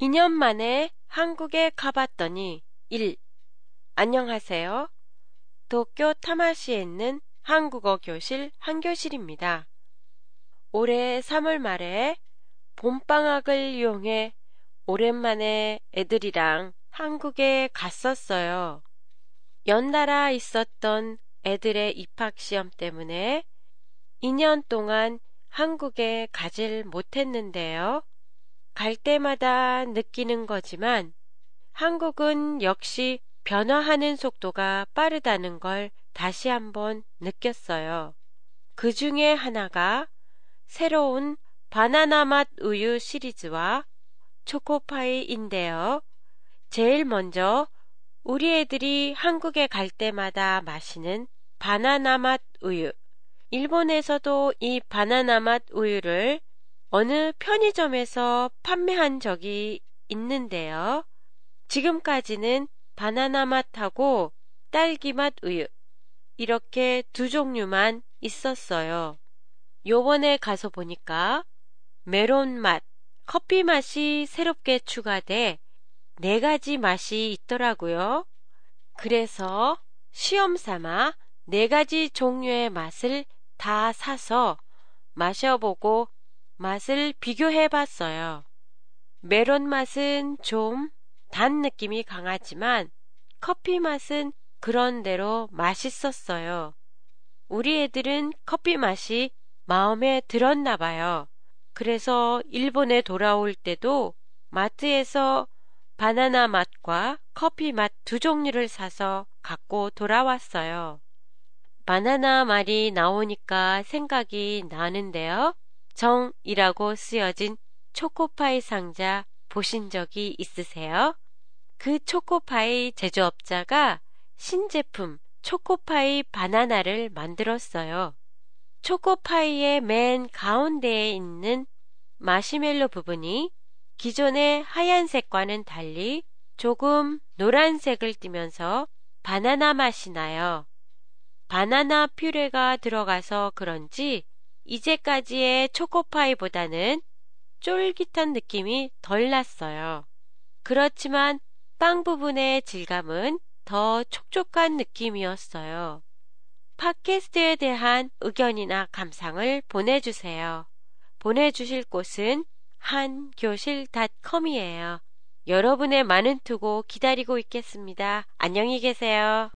2년 만에 한국에 가봤더니 1. 안녕하세요. 도쿄 타마시에 있는 한국어 교실 한교실입니다. 올해 3월 말에 봄방학을 이용해 오랜만에 애들이랑 한국에 갔었어요. 연달아 있었던 애들의 입학시험 때문에 2년 동안 한국에 가질 못했는데요. 갈 때마다 느끼는 거지만 한국은 역시 변화하는 속도가 빠르다는 걸 다시 한번 느꼈어요. 그 중에 하나가 새로운 바나나 맛 우유 시리즈와 초코파이인데요. 제일 먼저 우리 애들이 한국에 갈 때마다 마시는 바나나 맛 우유. 일본에서도 이 바나나 맛 우유를 어느 편의점에서 판매한 적이 있는데요. 지금까지는 바나나 맛하고 딸기 맛 우유 이렇게 두 종류만 있었어요. 요번에 가서 보니까 메론 맛, 커피 맛이 새롭게 추가돼 네 가지 맛이 있더라고요. 그래서 시험 삼아 네 가지 종류의 맛을 다 사서 마셔보고 맛을 비교해 봤어요. 메론 맛은 좀 단 느낌이 강하지만 커피 맛은 그런대로 맛있었어요. 우리 애들은 커피 맛이 마음에 들었나 봐요. 그래서 일본에 돌아올 때도 마트에서 바나나 맛과 커피 맛 두 종류를 사서 갖고 돌아왔어요. 바나나 말이 나오니까 생각이 나는데요. 정이라고 쓰여진 초코파이 상자 보신 적이 있으세요? 그 초코파이 제조업자가 신제품 초코파이 바나나를 만들었어요. 초코파이의 맨 가운데에 있는 마시멜로 부분이 기존의 하얀색과는 달리 조금 노란색을 띠면서 바나나 맛이 나요. 바나나 퓨레가 들어가서 그런지 이제까지의 초코파이보다는 쫄깃한 느낌이 덜 났어요. 그렇지만 빵 부분의 질감은 더 촉촉한 느낌이었어요. 팟캐스트에 대한 의견이나 감상을 보내주세요. 보내주실 곳은 한교실닷컴이에요. 여러분의 많은 투고 기다리고 있겠습니다. 안녕히 계세요.